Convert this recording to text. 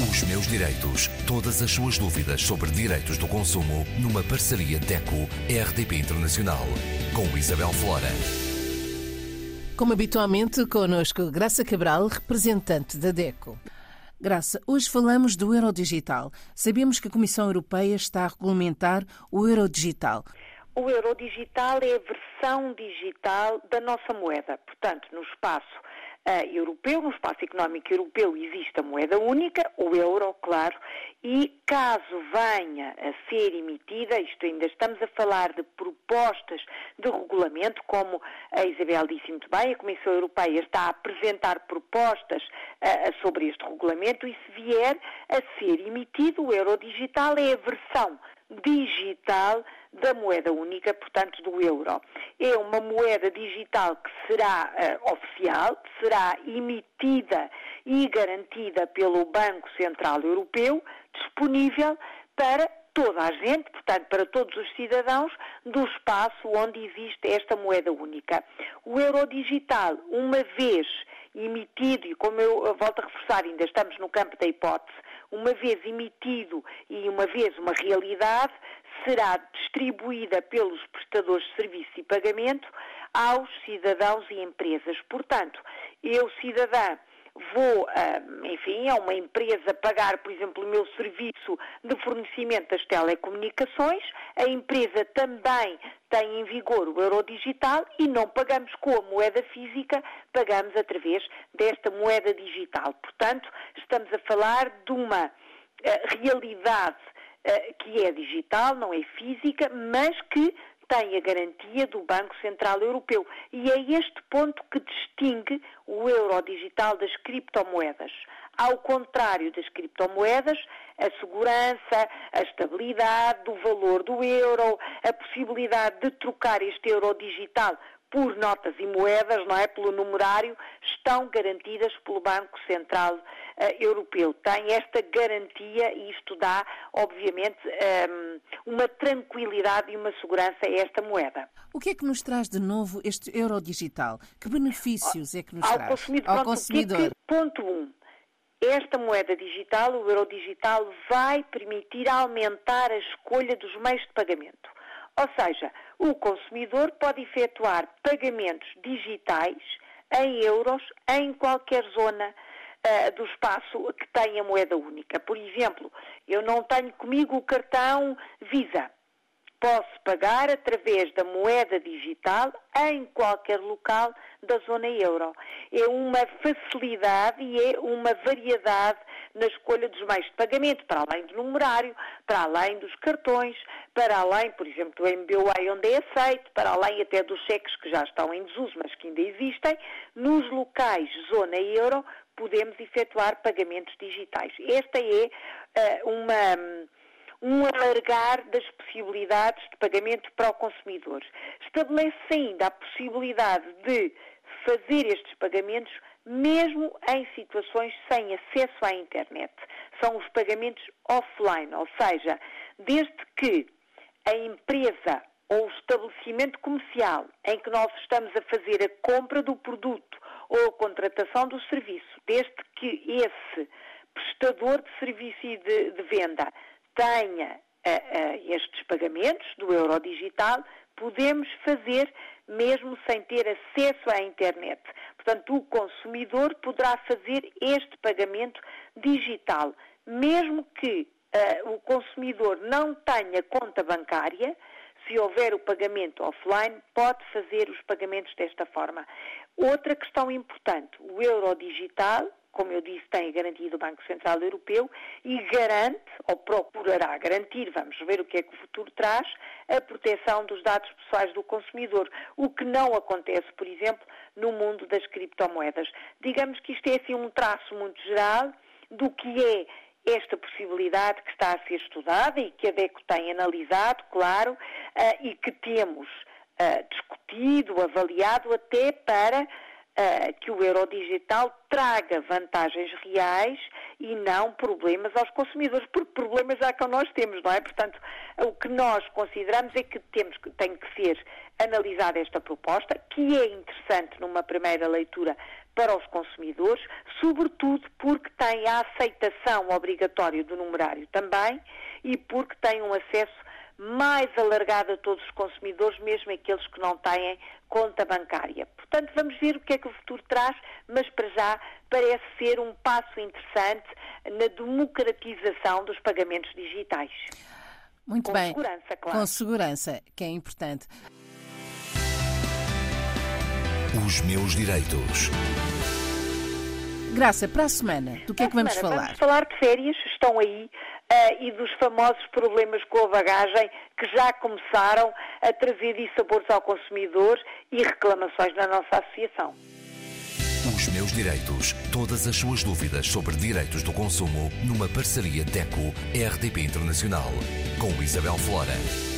Os meus direitos. Todas as suas dúvidas sobre direitos do consumo numa parceria DECO-RDP Internacional. Com Isabel Flora. Como habitualmente, connosco Graça Cabral, representante da DECO. Graça, hoje falamos do euro digital. Sabemos que a Comissão Europeia está a regulamentar o euro digital. O euro digital é a versão digital da nossa moeda. Portanto, no espaço uh, europeu, no espaço económico europeu, existe a moeda única, o euro, claro, e caso venha a ser emitida, isto ainda estamos a falar de propostas de regulamento, como a Isabel disse muito bem, a Comissão Europeia está a apresentar propostas uh, sobre este regulamento e se vier a ser emitido, o euro digital é a versão digital da moeda única, portanto do euro. É uma moeda digital que será uh, oficial, será emitida e garantida pelo Banco Central Europeu, disponível para toda a gente, portanto, para todos os cidadãos do espaço onde existe esta moeda única. O euro digital, uma vez emitido, e como eu volto a reforçar, ainda estamos no campo da hipótese, uma vez emitido e uma vez uma realidade, será distribuída pelos prestadores de serviço e pagamento aos cidadãos e empresas. Portanto, eu, cidadã, vou, ah, enfim, a uma empresa pagar, por exemplo, o meu serviço de fornecimento das telecomunicações, a empresa também tem em vigor o euro digital e não pagamos com a moeda física, pagamos através desta moeda digital. Portanto, estamos a falar de uma uh, realidade que é digital, não é física, mas que tem a garantia do Banco Central Europeu. E é este ponto que distingue o euro digital das criptomoedas. Ao contrário das criptomoedas, a segurança, a estabilidade do valor do euro, a possibilidade de trocar este euro digital por notas e moedas, não é? Pelo numerário, estão garantidas pelo Banco Central uh, Europeu. Tem esta garantia e isto dá, obviamente, um, ehm, uma tranquilidade e uma segurança a esta moeda. O que é que nos traz de novo este euro digital? Que benefícios é que nos Ao traz? Consumidor, Ao consumidor. Que, ponto 1. Um, esta moeda digital, o euro digital, vai permitir aumentar a escolha dos meios de pagamento. Ou seja, o consumidor pode efetuar pagamentos digitais em euros em qualquer zona uh, do espaço que tenha moeda única. Por exemplo, eu não tenho comigo o cartão Visa. Posso pagar através da moeda digital em qualquer local da zona euro. É uma facilidade e é uma variedade na escolha dos meios de pagamento, para além do numerário, para além dos cartões, para além, por exemplo, do MBWay onde é aceito, para além até dos cheques que já estão em desuso, mas que ainda existem, nos locais zona euro podemos efetuar pagamentos digitais. Esta é uh, uma um alargar das possibilidades de pagamento para o consumidor. Estabelece ainda a possibilidade de fazer estes pagamentos mesmo em situações sem acesso à internet. São os pagamentos offline, ou seja, desde que a empresa ou o estabelecimento comercial em que nós estamos a fazer a compra do produto ou a contratação do serviço, desde que esse prestador de serviço e de, de venda tenha estes pagamentos do euro digital, podemos fazer mesmo sem ter acesso à internet. Portanto, o consumidor poderá fazer este pagamento digital, mesmo que uh, o consumidor não tenha conta bancária, se houver o pagamento offline, pode fazer os pagamentos desta forma. Outra questão importante, o euro digital como eu disse, tem a garantia do Banco Central Europeu e garante, ou procurará garantir, vamos ver o que é que o futuro traz, a proteção dos dados pessoais do consumidor, o que não acontece, por exemplo, no mundo das criptomoedas. Digamos que isto é assim um traço muito geral do que é esta possibilidade que está a ser estudada e que a DECO tem analisado, claro, uh, e que temos uh, discutido, avaliado até para uh, que o euro digital traga vantagens reais e não problemas aos consumidores, porque problemas já que nós temos, não é? Portanto, o que nós consideramos é que temos que, tem que ser analisada esta proposta, que é interessante numa primeira leitura para os consumidores, sobretudo porque tem a aceitação obrigatória do numerário também e porque tem um acesso mais alargado a todos os consumidores, mesmo aqueles que não têm conta bancária. Portanto, vamos ver o que é que o futuro traz, mas para já parece ser um passo interessante na democratização dos pagamentos digitais. Muito Com bem. segurança, claro. Com segurança, que é importante. Os meus direitos. Graça, para a semana, do que é que vamos Semana, falar? Vamos falar de férias, estão aí, eh, e dos famosos problemas com a bagagem que já começaram a trazer dissabores ao consumidor e reclamações na nossa associação. Os meus direitos. Todas as suas dúvidas sobre direitos do consumo numa parceria DECO-RDP Internacional. Com Isabel Flora.